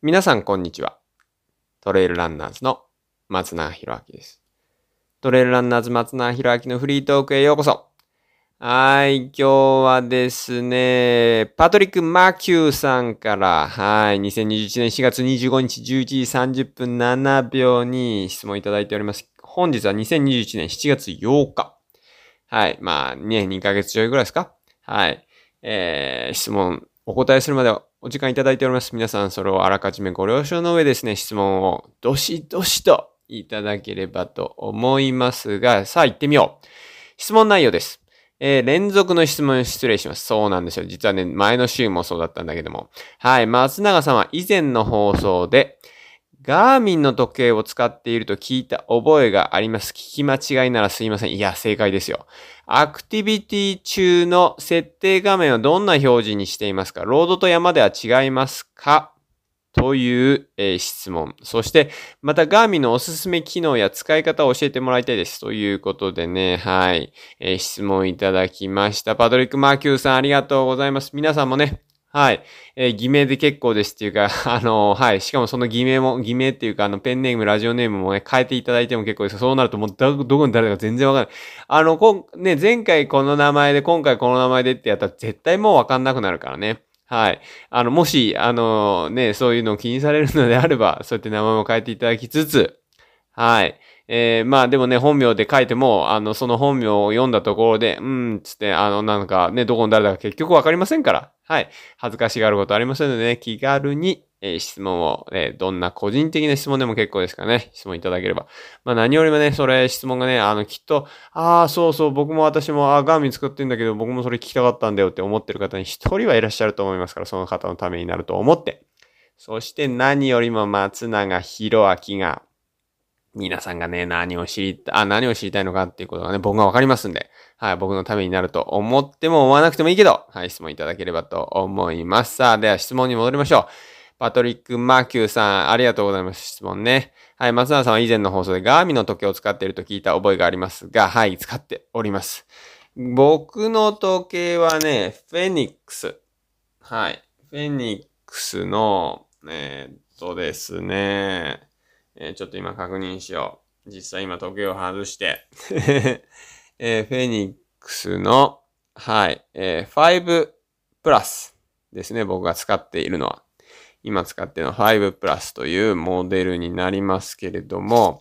皆さんこんにちは。トレイルランナーズの松永博明です。トレイルランナーズ松永博明のフリートークへようこそ。はい、今日はですね、パトリック・マキューさんから、はい、2021年4月25日11時30分7秒に質問いただいております。本日は2021年7月8日。はい、まあ、ね、2ヶ月ちょいぐらいですかはい。えー、質問お答えするまではお時間いただいております。皆さんそれをあらかじめご了承の上ですね、質問をどしどしといただければと思いますが、さあ行ってみよう。質問内容です。えー、連続の質問失礼します。そうなんですよ。実はね、前の週もそうだったんだけども。はい、松永さんは以前の放送で、ガーミンの時計を使っていると聞いた覚えがあります。聞き間違いならすいません。いや、正解ですよ。アクティビティ中の設定画面をどんな表示にしていますか？ロードと山では違いますか？という、えー質問。そして、またガーミンのおすすめ機能や使い方を教えてもらいたいです。ということでね、はい、えー質問いただきました。パトリック・マーキューさんありがとうございます。皆さんもね、はい。えー偽名で結構ですっていうか、あのはい。しかもその偽名も、偽名っていうか、あの、ペンネーム、ラジオネームもね、変えていただいても結構です。そうなるともうど、どこに誰だか全然わかんない。あの、こん、ね、前回この名前で、今回この名前でってやったら絶対もうわかんなくなるからね。はい。あの、もし、あの、ね、そういうのを気にされるのであれば、そうやって名前も変えていただきつつ、はい。えー、まあでもね、本名で書いても、あの、その本名を読んだところで、うん、つって、あの、なんかね、どこの誰だか結局わかりませんから、はい。恥ずかしがることありませんのでね、気軽に、えー質問を、えーどんな個人的な質問でも結構ですからね、質問いただければ。まあ何よりもね、それ、質問がね、あの、きっと、ああ、そうそう、僕も私も、あーガーミン使ってんだけど、僕もそれ聞きたかったんだよって思ってる方に一人はいらっしゃると思いますから、その方のためになると思って。そして何よりも松永博明が、皆さんがね、何を知り、あ、何を知りたいのかっていうことがね、僕がわかりますんで、はい、僕のためになると思っても思わなくてもいいけど、はい、質問いただければと思います。さあ、では質問に戻りましょう。パトリック・マーキューさん、ありがとうございます。質問ね。はい、松永さんは以前の放送でガーミの時計を使っていると聞いた覚えがありますが、はい、使っております。僕の時計はね、フェニックス。はい。フェニックスの、えーっとですね、えーちょっと今確認しよう。実際今時計を外して、えーフェニックスの、はい、えー5プラスですね、僕が使っているのは。今使っているのは5プラスというモデルになりますけれども、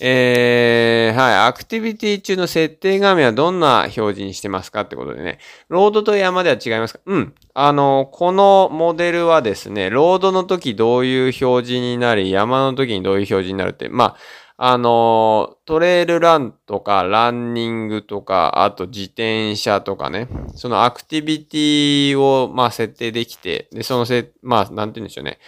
えー、はい、アクティビティ中の設定画面はどんな表示にしてますかってことでね、ロードと山では違いますか？うん。あの、このモデルはですね、ロードの時どういう表示になり、山の時にどういう表示になるって、まあ、あの、トレイルランとか、ランニングとか、あと自転車とかね、そのアクティビティを、まあ、設定できて、で、そのせ、まあ、なんて言うんでしょうね。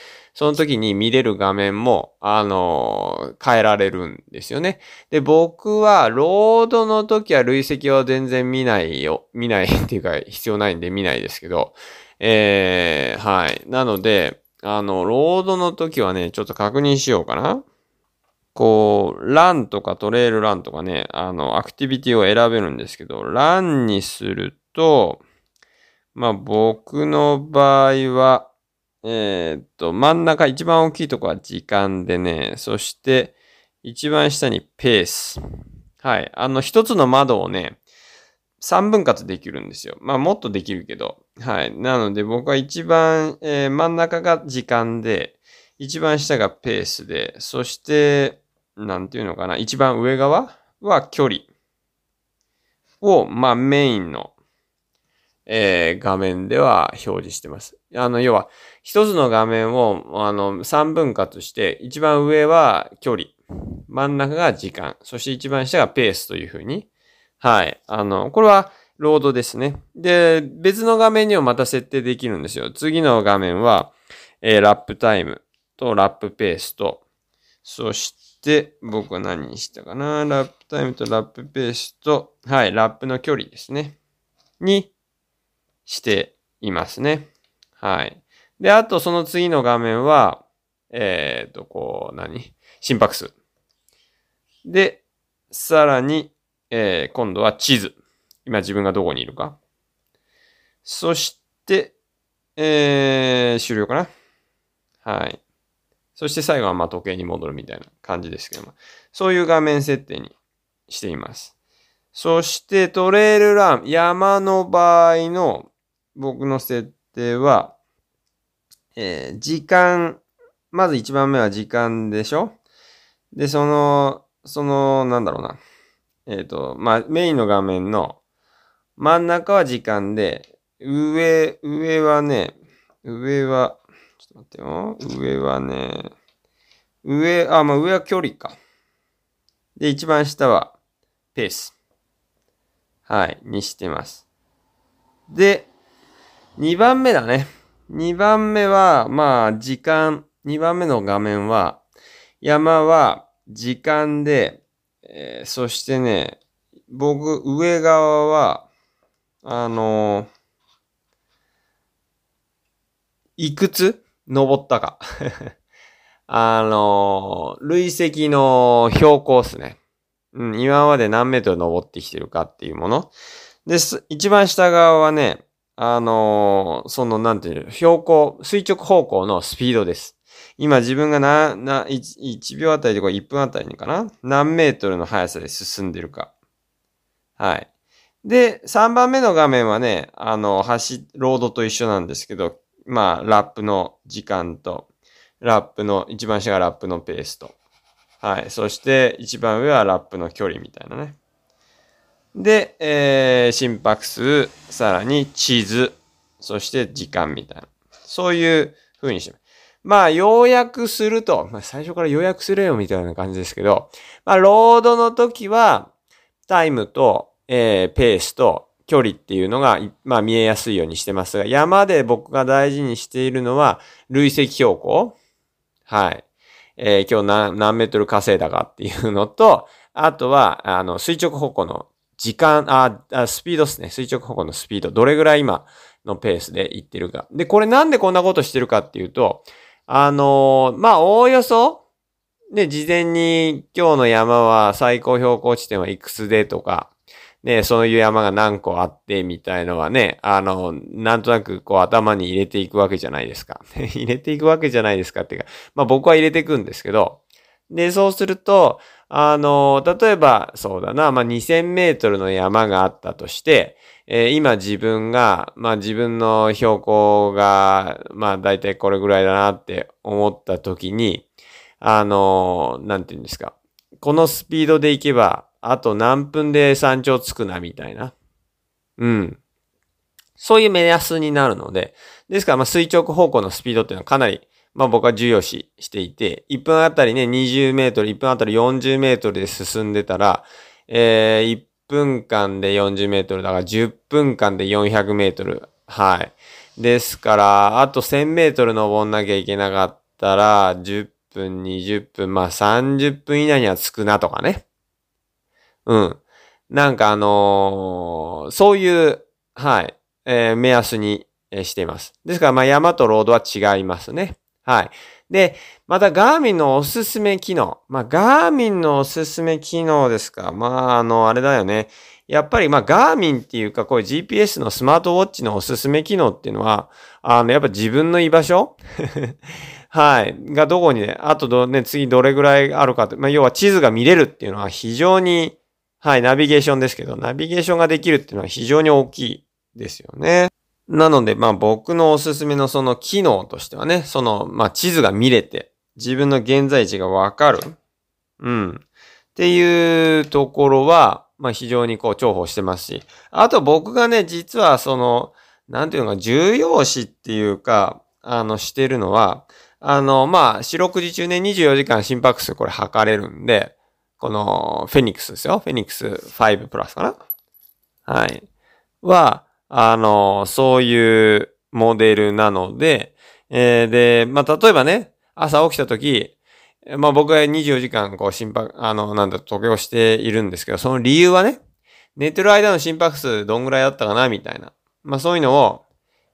その時に見れる画面も、あの変えられるんですよね。で、僕は、ロードの時は累積は全然見ないよ。見ない っていうか、必要ないんで見ないですけど、えー、はい。なので、あの、ロードの時はね、ちょっと確認しようかな。こう、ランとかトレイルランとかね、あの、アクティビティを選べるんですけど、ランにすると、まあ僕の場合は、えーっと、真ん中一番大きいとこは時間でね、そして一番下にペース。はい。あの、一つの窓をね、三分割できるんですよ。まあもっとできるけど。はい。なので僕は一番、えー真ん中が時間で、一番下がペースで、そして、なんていうのかな、一番上側は距離を、まあメインの、えー画面では表示してます。あの、要は、一つの画面を、あの、三分割して、一番上は距離、真ん中が時間、そして一番下がペースというふうに、はい。あの、これは、ロードですね。で、別の画面にもまた設定できるんですよ。次の画面は、えーラップタイムとラップペースと、そして、僕は何にしたかな？ラップタイムとラップペースと、はい、ラップの距離ですね。にしていますね。はい。で、あとその次の画面は、えっ、と、こう、何？心拍数。で、さらに、えー今度は地図。今自分がどこにいるか。そして、えー終了かな。はい。そして最後はま時計に戻るみたいな感じですけども、そういう画面設定にしています。そしてトレイルラン、山の場合の僕の設定は、えー、時間、まず一番目は時間でしょ？で、その、その、なんだろうな。えっ、ー、と、まあ、メインの画面の真ん中は時間で、上、上はね、上は、ちょっと待ってよ。上はね、上、あ、まあ、上は距離か。で、一番下はペース。はい、にしてます。で、2番目だね。2番目は、まあ、時間。2番目の画面は、山は時間で、えー、そしてね、僕、上側は、あのー、いくつ登ったか。あのー、累積の標高っすね。うん、今まで何メートル登ってきてるかっていうもの。です。一番下側はね、あのー、その、なんていう、標高、垂直方向のスピードです。今自分がな、な、1, 1秒あたりでこれ1分あたりにかな？何メートルの速さで進んでるか。はい。で、3番目の画面はね、あの、走、ロードと一緒なんですけど、まあ、ラップの時間と、ラップの、一番下がラップのペースと。はい。そして、一番上はラップの距離みたいなね。で、えー、心拍数、さらに地図、そして時間みたいな。そういう風にしてます。まあ、要約すると、まあ、最初から要約するよみたいな感じですけど、まあ、ロードの時は、タイムと、えー、ペースと距離っていうのが、まあ、見えやすいようにしてますが、山で僕が大事にしているのは、累積標高。はい。えー、今日何何メートル稼いだかっていうのと、あとは、あの、垂直方向の時間、あ、あスピードですね。垂直方向のスピード。どれぐらい今のペースでいってるか。で、これなんでこんなことしてるかっていうと、あのー、まあ、おおよそ、ね、事前に今日の山は最高標高地点はいくつでとか、ね、そういう山が何個あってみたいのはね、あの、なんとなくこう頭に入れていくわけじゃないですか。入れていくわけじゃないですかっていうか、まあ僕は入れていくんですけど、で、そうすると、あの、例えば、そうだな、まあ、2000メートルの山があったとして、えー、今自分が、まあ、自分の標高が、まあ、だいたいこれぐらいだなって思った時に、あの、なんて言うんですか。このスピードで行けば、あと何分で山頂着くな、みたいな。うん。そういう目安になるので、ですから、まあ、垂直方向のスピードっていうのはかなりまあ僕は重要視していて、1分あたりね、20メートル、1分あたり40メートルで進んでたら、えー、1分間で40メートルだから10分間で400メートル。はい。ですから、あと1000メートル登んなきゃいけなかったら、10分、20分、まあ30分以内には着くなとかね。うん。なんかあのー、そういう、はい、えー、目安にしています。ですから、まあ山とロードは違いますね。はい。で、またガーミンのおすすめ機能。まあ、ガーミンのおすすめ機能ですか。まあ、あの、あれだよね。やっぱり、まあ、ガーミンっていうか、こういう GPS のスマートウォッチのおすすめ機能っていうのは、あの、やっぱ自分の居場所？はい。がどこにね、あとど、ね、次どれぐらいあるかって、まあ、要は地図が見れるっていうのは非常に、はい、ナビゲーションですけど、ナビゲーションができるっていうのは非常に大きいですよね。なので、まあ僕のおすすめのその機能としてはね、その、まあ地図が見れて、自分の現在地がわかる。うん。っていうところは、まあ非常にこう重宝してますし、あと僕がね、実はその、なんていうのか、重要視っていうか、あの、してるのは、あの、まあ、四六時中ね、24時間心拍数これ測れるんで、この、フェニックスですよ。フェニックス5プラスかなはい。は、あの、そういうモデルなので、えー、で、まあ、例えばね、朝起きた時、まあ、僕は24時間、こう、心拍、あの、なんだ、時計をしているんですけど、その理由はね、寝てる間の心拍数どんぐらいだったかな、みたいな。まあ、そういうのを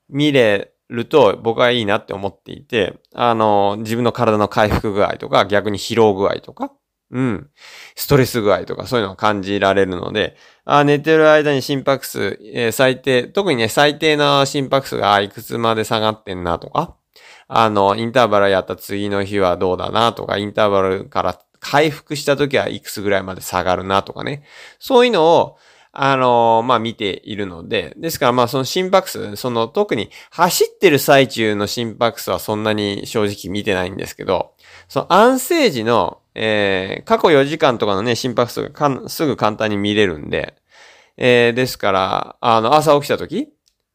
見れると僕はいいなって思っていて、あの、自分の体の回復具合とか、逆に疲労具合とか、うん。ストレス具合とかそういうのを感じられるので、あ寝てる間に心拍数、えー、最低、特にね、最低の心拍数がいくつまで下がってんなとか、あの、インターバルやった次の日はどうだなとか、インターバルから回復した時はいくつぐらいまで下がるなとかね。そういうのを、あのまあ、見ているので、ですからまあその心拍数、その特に走ってる最中の心拍数はそんなに正直見てないんですけど、その安静時の、えー、過去4時間とかのね、心拍数がかんすぐ簡単に見れるんで、えー、ですから、あの、朝起きた時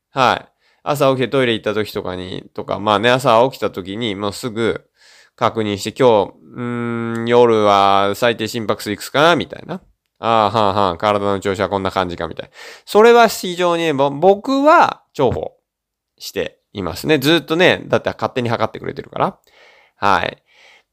はい。朝起きてトイレ行った時とかに、とか、まあね、朝起きた時に、もうすぐ確認して、今日、うん、夜は最低心拍数いくつかなみたいな。ああ、はあはあ、体の調子はこんな感じか、みたいな。それは非常に、僕は重宝していますね。ずっとね、だって勝手に測ってくれてるから。はい。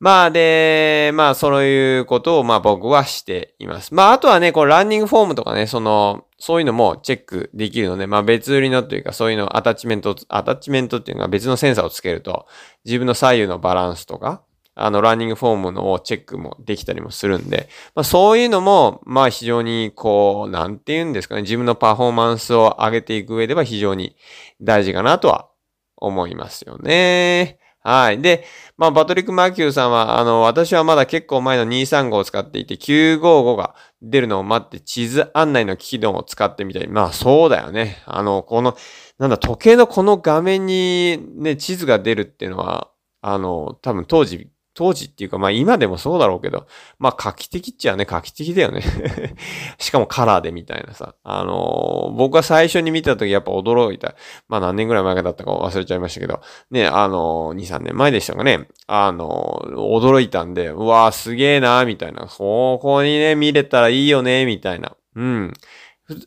まあで、まあそういうことをまあ僕はしています。まああとはね、このランニングフォームとかね、その、そういうのもチェックできるので、まあ別売りのというかそういうのアタッチメント、アタッチメントっていうのは別のセンサーをつけると、自分の左右のバランスとか、あのランニングフォームのをチェックもできたりもするんで、まあそういうのも、まあ非常にこう、なんて言うんですかね、自分のパフォーマンスを上げていく上では非常に大事かなとは思いますよね。はい。で、まあ、パトリック・マーキューさんは、あの、私はまだ結構前の235を使っていて、955が出るのを待って地図案内の機能を使ってみたり。まあ、そうだよね。あの、この、なんだ、時計のこの画面にね、地図が出るっていうのは、あの、多分当時当時っていうか、まあ今でもそうだろうけど、まあ画期的っちゃね、画期的だよね しかもカラーでみたいなさ。あのー、僕は最初に見た時やっぱ驚いた。まあ何年ぐらい前だったか忘れちゃいましたけど、ね、あのー、2、3年前でしたかね。あのー、驚いたんで、うわーすげえなーみたいな。ここにね、見れたらいいよねみたいな。うん。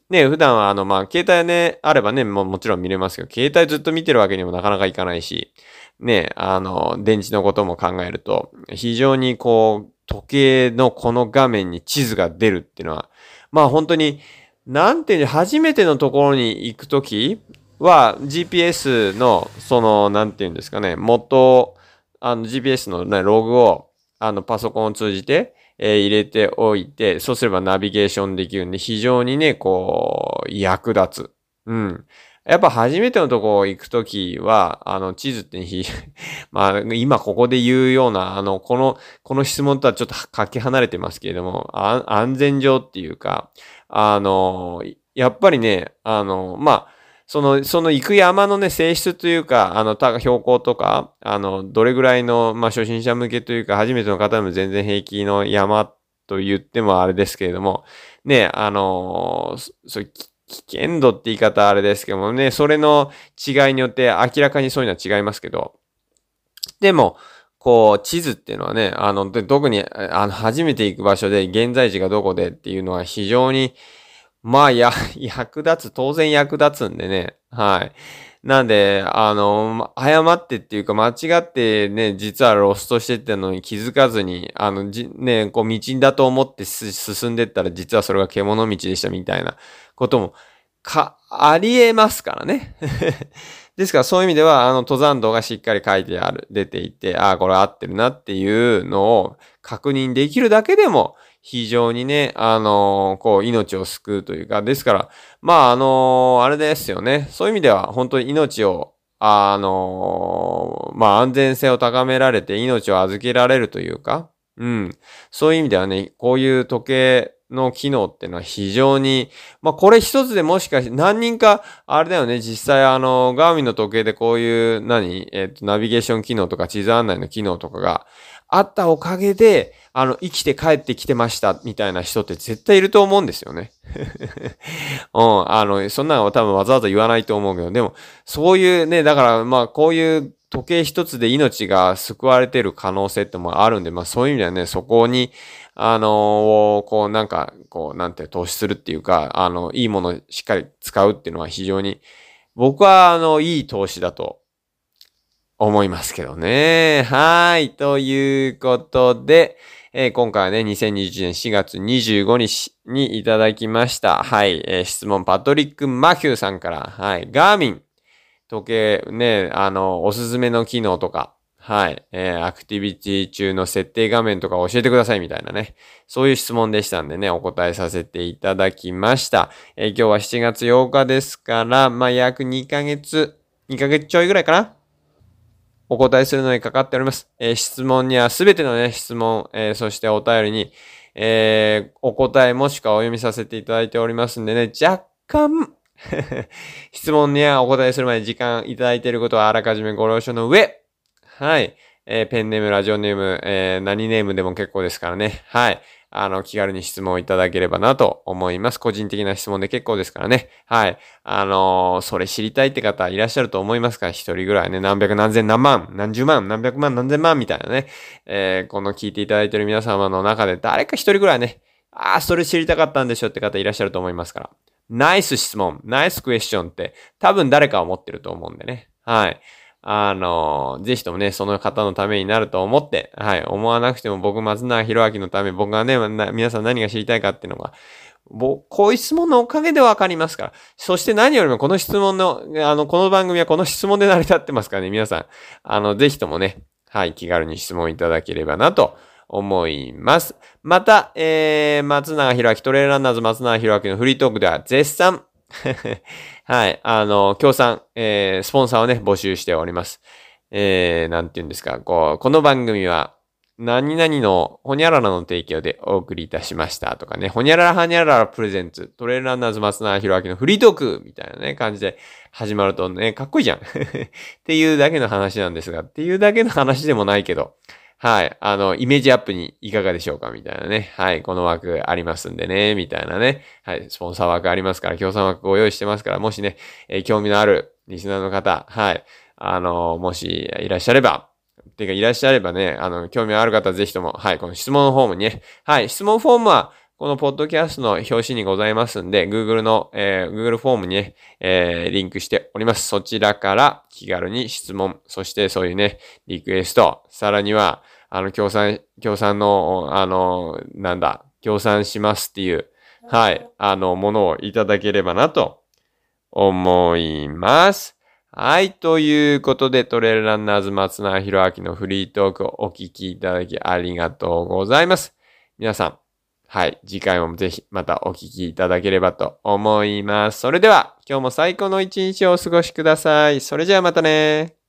ね、普段はあの、まあ、携帯ね、あればね、ももちろん見れますけど、携帯ずっと見てるわけにもなかなかいかないし、ね、あの、電池のことも考えると、非常にこう、時計のこの画面に地図が出るっていうのは、まあ本当に、なんていう、初めてのところに行くときは、GPS の、その、なんていうんですかね、元、あの、GPS の、ね、ログを、あの、パソコンを通じて、え、入れておいて、そうすればナビゲーションできるんで、非常にね、こう、役立つ。うん。やっぱ初めてのとこ行くときは、あの、地図ってひ、まあ、今ここで言うような、あの、この、この質問とはちょっとかけ離れてますけれども、安全上っていうか、あの、やっぱりね、あの、まあ、その、その行く山のね、性質というか、あの、標高とか、あの、どれぐらいの、まあ、初心者向けというか、初めての方でも全然平気の山と言ってもあれですけれども、ね、あの、そう、危険度って言い方あれですけどもね、それの違いによって明らかにそういうのは違いますけど、でも、こう、地図っていうのはね、あの、特に、あの、初めて行く場所で、現在地がどこでっていうのは非常に、まあ、や、役立つ、当然役立つんでね、はい。なんで、あの、誤ってっていうか間違ってね、実はロストしてったのに気づかずに、あの、じ、ね、こう道だと思って進んでったら実はそれが獣道でしたみたいなことも、か、ありえますからね。ですからそういう意味では、あの、登山道がしっかり書いてある、出ていて、ああ、これ合ってるなっていうのを確認できるだけでも、非常にね、あのこう、命を救うというか、ですから、まあ、あのあれですよね。そういう意味では、本当に命を、あのまあ、安全性を高められて命を預けられるというか、うん。そういう意味ではね、こういう時計の機能ってのは非常に、まあこれ一つでもしかして何人か、あれだよね、実際あの、ガーミンの時計でこういう何、えっ、と、ナビゲーション機能とか地図案内の機能とかがあったおかげで、あの、生きて帰ってきてましたみたいな人って絶対いると思うんですよね。うん、あの、そんなのは多分わざわざ言わないと思うけど、でも、そういうね、だからまこういう時計一つで命が救われてる可能性ってもあるんで、まあそういう意味ではね、そこに、あのー、こうなんか、こうなんて投資するっていうか、あの、いいものしっかり使うっていうのは非常に、僕はあの、いい投資だと思いますけどね。はい。ということで、えー、今回はね、2021年4月25日にいただきました。はい。えー、質問、パトリック・マキューさんから、はい。ガーミン、時計、ね、あの、おすすめの機能とか、はい。えー、アクティビティ中の設定画面とか教えてくださいみたいなね。そういう質問でしたんでね、お答えさせていただきました。えー、今日は7月8日ですから、まあ、約2ヶ月、2ヶ月ちょいぐらいかな？お答えするのにかかっております。えー質問にはすべてのね、質問、えーそしてお便りに、えーお答えもしくはお読みさせていただいておりますんでね、若干、質問にはお答えするまで時間いただいていることはあらかじめご了承の上、はい。えーペンネーム、ラジオネーム、えー何ネームでも結構ですからね。はい。あの、気軽に質問をいただければなと思います。個人的な質問で結構ですからね。はい。あのーそれ知りたいって方いらっしゃると思いますか？ら、一人ぐらいね、何百何千何万、何十万、何百万、何千万みたいなね。えこの聞いていただいている皆様の中で誰か一人ぐらいね、ああ、それ知りたかったんでしょって方いらっしゃると思いますから。ナイス質問、ナイスクエスチョンって多分誰かは持ってると思うんでね。はい。あのぜひともね、その方のためになると思って、はい、思わなくても僕、松永博明のため、僕がね、皆さん何が知りたいかっていうのが、ぼこういう質問のおかげでわかりますから。そして何よりもこの質問の、あの、この番組はこの質問で成り立ってますからね、皆さん。あの、ぜひともね、はい、気軽に質問いただければなと思います。また、えー、松永博明、トレイルランナーズ松永博明のフリートークでは絶賛、はい、あの、協賛、えー、スポンサーをね、募集しております。えー、なんて言うんですか、こう、この番組は、何々のホニャララの提供でお送りいたしましたとかね、ホニャララハニャララプレゼンツ、トレイルランナーズ松永博明のフリートークみたいなね、感じで始まるとね、かっこいいじゃん。っていうだけの話なんですが、っていうだけの話でもないけど、はい。あの、イメージアップにいかがでしょうか？みたいなね。はい。この枠ありますんでね。みたいなね。はい。スポンサー枠ありますから、協賛枠ご用意してますから、もしね、えー興味のあるリスナーの方、はい。あの、もしいらっしゃれば、てか、いらっしゃればね、あの、興味ある方、ぜひとも、はい。この質問フォームにね。はい。質問フォームは、このポッドキャストの表紙にございますんで、Google の、えー Google フォームにね、えーリンクしております。そちらから気軽に質問、そしてそういうね、リクエスト、さらには、あの、協賛、協賛の、あの、なんだ、協賛しますっていう、はい、あの、ものをいただければなと思います。はい。ということで、トレイルランナーズ松永博明のフリートークをお聞きいただきありがとうございます。皆さん、はい。次回もぜひまたお聴きいただければと思います。それでは、今日も最高の一日をお過ごしください。それじゃあまたね